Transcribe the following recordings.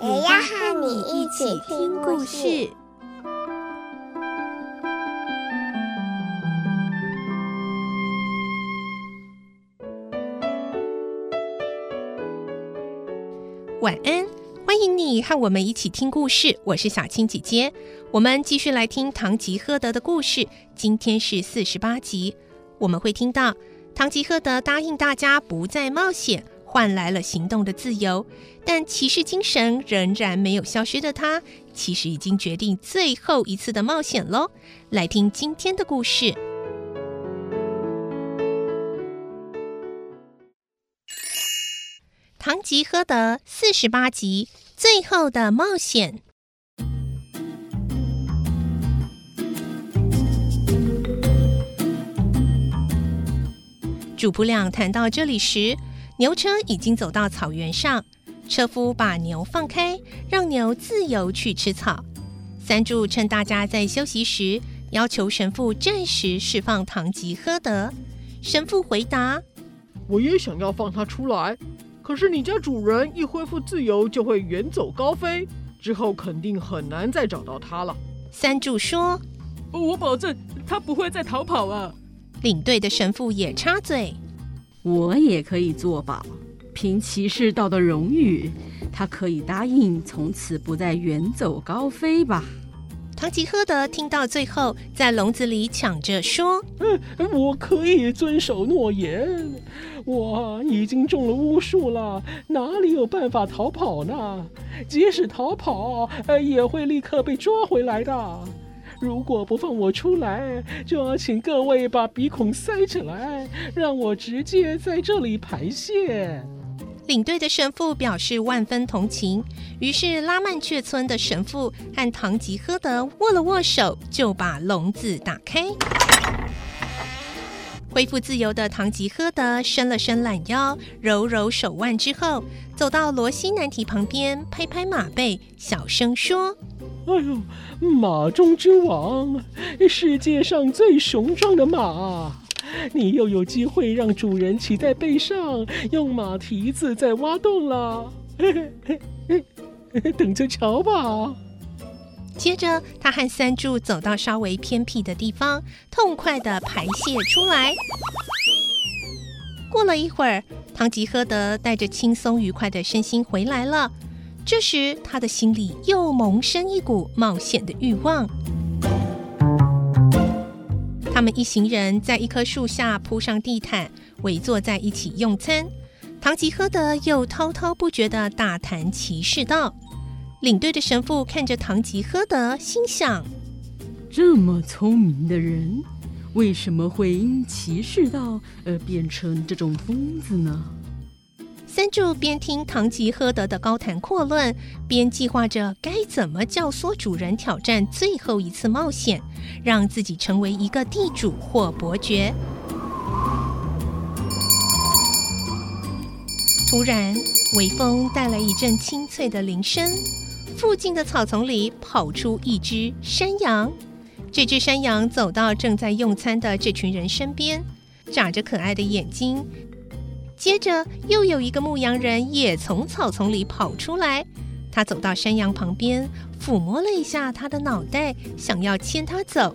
也要和你一起听故事。晚安，欢迎你和我们一起听故事。我是小青姐姐，我们继续来听《堂吉诃德》的故事。今天是四十八集，我们会听到堂吉诃德答应大家不再冒险，换来了行动的自由。但骑士精神仍然没有消失的他，其实已经决定最后一次的冒险喽。来听今天的故事。《唐吉诃德》四十八集，最后的冒险。主仆俩谈到这里时，牛车已经走到草原上，车夫把牛放开，让牛自由去吃草。三柱趁大家在休息时，要求神父暂时释放堂吉诃德。神父回答：“我也想要放他出来。”可是你家主人一恢复自由，就会远走高飞，之后肯定很难再找到他了。三柱说：“我保证他不会再逃跑啊。”领队的神父也插嘴：“我也可以作保，凭骑士道的荣誉，他可以答应从此不再远走高飞吧。”堂吉诃德听到最后，在笼子里抢着说：“嗯，我可以遵守诺言。我已经中了巫术了，哪里有办法逃跑呢？即使逃跑，呃也会立刻被抓回来的。如果不放我出来，就要请各位把鼻孔塞起来，让我直接在这里排泄。”领队的神父表示万分同情，于是拉曼却村的神父和唐吉诃德握了握手，就把笼子打开。恢复自由的唐吉诃德伸了伸懒腰，揉揉手腕之后，走到罗西南提旁边，拍拍马背，小声说：“哎呦，马中之王，世界上最雄壮的马！”你又有机会让主人骑在背上，用马蹄子在挖洞了，等着瞧吧。接着，他和三柱走到稍微偏僻的地方，痛快的排泄出来。过了一会儿，堂吉诃德带着轻松愉快的身心回来了。这时，他的心里又萌生一股冒险的欲望。他们一行人在一棵树下铺上地毯，围坐在一起用餐。堂吉诃德又滔滔不绝地大谈骑士道。领队的神父看着堂吉诃德，心想：这么聪明的人，为什么会因骑士道而变成这种疯子呢？三柱边听堂吉诃德的高谈阔论，边计划着该怎么教唆主人挑战最后一次冒险，让自己成为一个地主或伯爵。突然，微风带来一阵清脆的铃声，附近的草丛里跑出一只山羊。这只山羊走到正在用餐的这群人身边，眨着可爱的眼睛。接着，又有一个牧羊人也从草丛里跑出来。他走到山羊旁边，抚摸了一下他的脑袋，想要牵他走。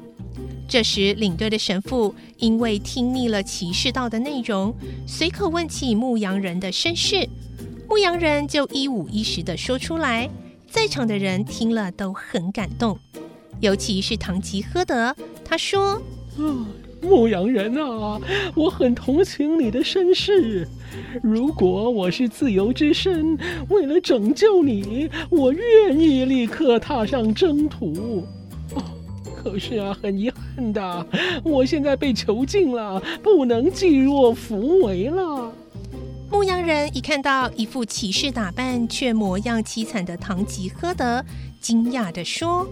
这时，领队的神父因为听腻了骑士道的内容，随口问起牧羊人的身世。牧羊人就一五一十地说出来，在场的人听了都很感动，尤其是堂吉诃德。他说：“嗯。”牧羊人啊，我很同情你的身世。如果我是自由之身，为了拯救你，我愿意立刻踏上征途。可是啊，很遗憾的，我现在被囚禁了，不能济弱扶危了。牧羊人一看到一副骑士打扮却模样凄惨的唐吉诃德，惊讶地说：“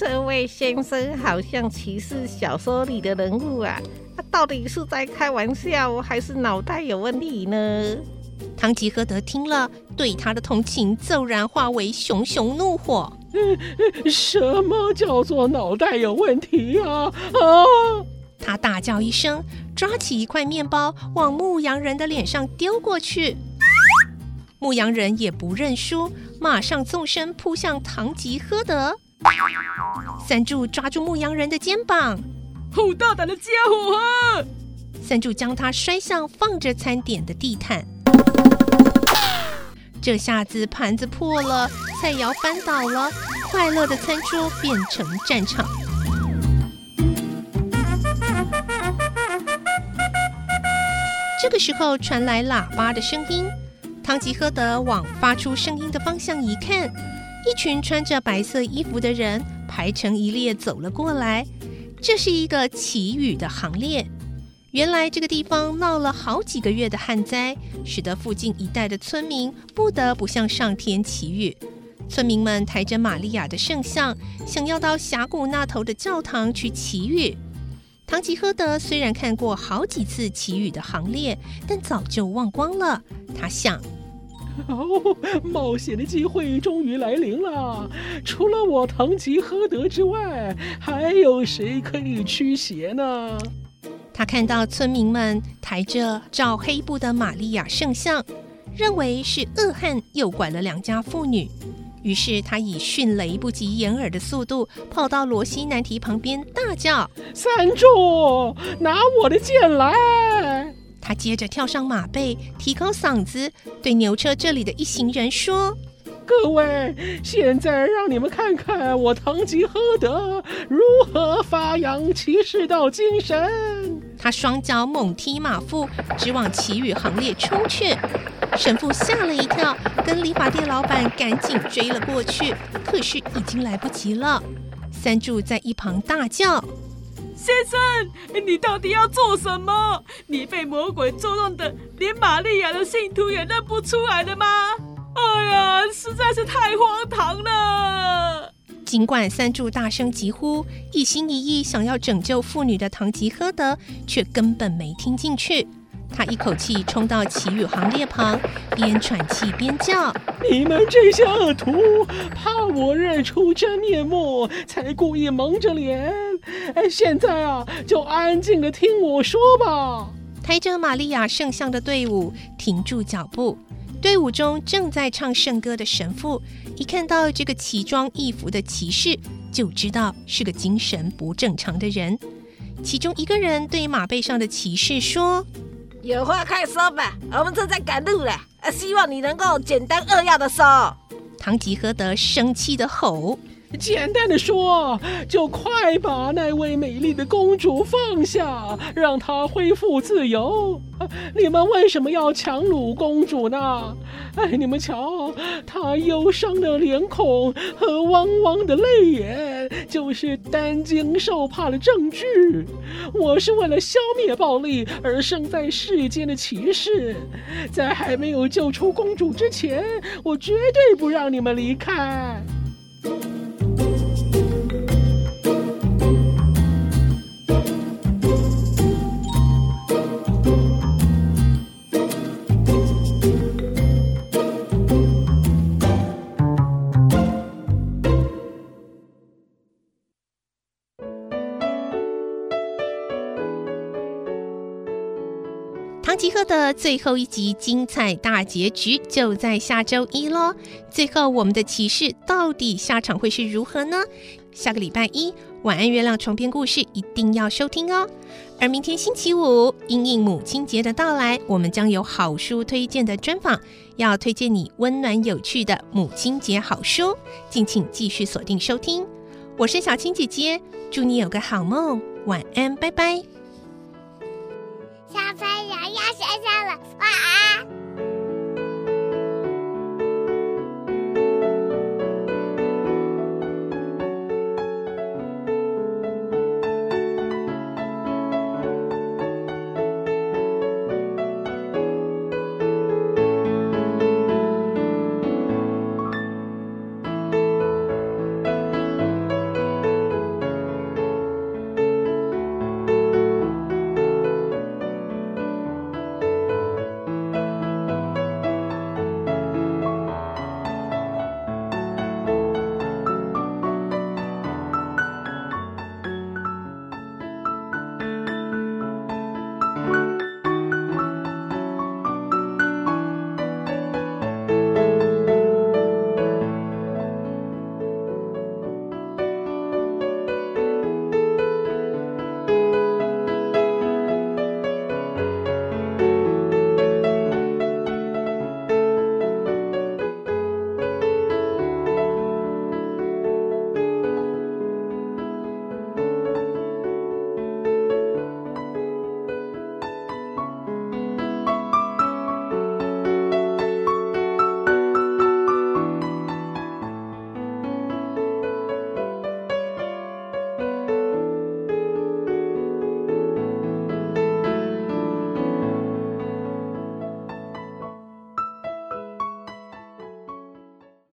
这位先生好像骑士小说里的人物啊！他到底是在开玩笑，还是脑袋有问题呢？”唐吉诃德听了，对他的同情骤然化为熊熊怒火。什么叫做脑袋有问题啊？啊！他大叫一声，抓起一块面包往牧羊人的脸上丢过去。牧羊人也不认输，马上纵身扑向唐吉诃德。三柱抓住牧羊人的肩膀，好大胆的家伙啊！三柱将他摔向放着餐点的地毯。这下子盘子破了，菜肴翻倒了，快乐的餐桌变成战场。这个时候传来喇叭的声音，唐吉诃德往发出声音的方向一看，一群穿着白色衣服的人排成一列走了过来，这是一个祈雨的行列。原来这个地方闹了好几个月的旱灾，使得附近一带的村民不得不向上天祈雨。村民们抬着玛利亚的圣像，想要到峡谷那头的教堂去祈雨。唐吉诃德虽然看过好几次祈雨的行列，但早就忘光了。他想：哦，冒险的机会终于来临了。除了我堂吉诃德之外，还有谁可以驱邪呢？他看到村民们抬着罩黑布的玛利亚圣像，认为是恶汉诱拐了两家妇女，于是他以迅雷不及掩耳的速度跑到罗西南提旁边，大叫：“三柱，拿我的剑来！”他接着跳上马背，提高嗓子对牛车这里的一行人说。各位，现在让你们看看我堂吉诃德如何发扬骑士道精神。他双脚猛踢马腹，直往祈雨行列冲去。神父吓了一跳，跟理发店老板赶紧追了过去，可是已经来不及了。三柱在一旁大叫：“先生，你到底要做什么？你被魔鬼捉弄的，连玛利亚的信徒也认不出来了吗？”哎呀，实在是太荒唐了！尽管三柱大声疾呼，一心一意想要拯救妇女的唐吉诃德，却根本没听进去。他一口气冲到祈雨行列旁，边喘气边叫：“你们这些恶徒，怕我认出真面目，才故意蒙着脸。哎，现在啊，就安静的听我说吧。”抬着玛利亚圣像的队伍停住脚步。队伍中正在唱圣歌的神父，一看到这个奇装异服的骑士，就知道是个精神不正常的人。其中一个人对马背上的骑士说：“有话快说吧，我们正在赶路了，希望你能够简单扼要的说。”唐吉诃德生气的吼。简单的说，就快把那位美丽的公主放下，让她恢复自由。你们为什么要强掳公主呢？哎，你们瞧，她忧伤的脸孔和汪汪的泪眼，就是担惊受怕的证据。我是为了消灭暴力而生在世间的骑士，在还没有救出公主之前，我绝对不让你们离开。唐吉诃德最后一集精彩大结局就在下周一喽！最后我们的骑士到底下场会是如何呢？下个礼拜一晚安月亮床边故事一定要收听哦！而明天星期五因应母亲节的到来，我们将有好书推荐的专访，要推荐你温暖有趣的母亲节好书，敬请继续锁定收听。我是小青姐姐，祝你有个好梦，晚安，拜拜。小 gracias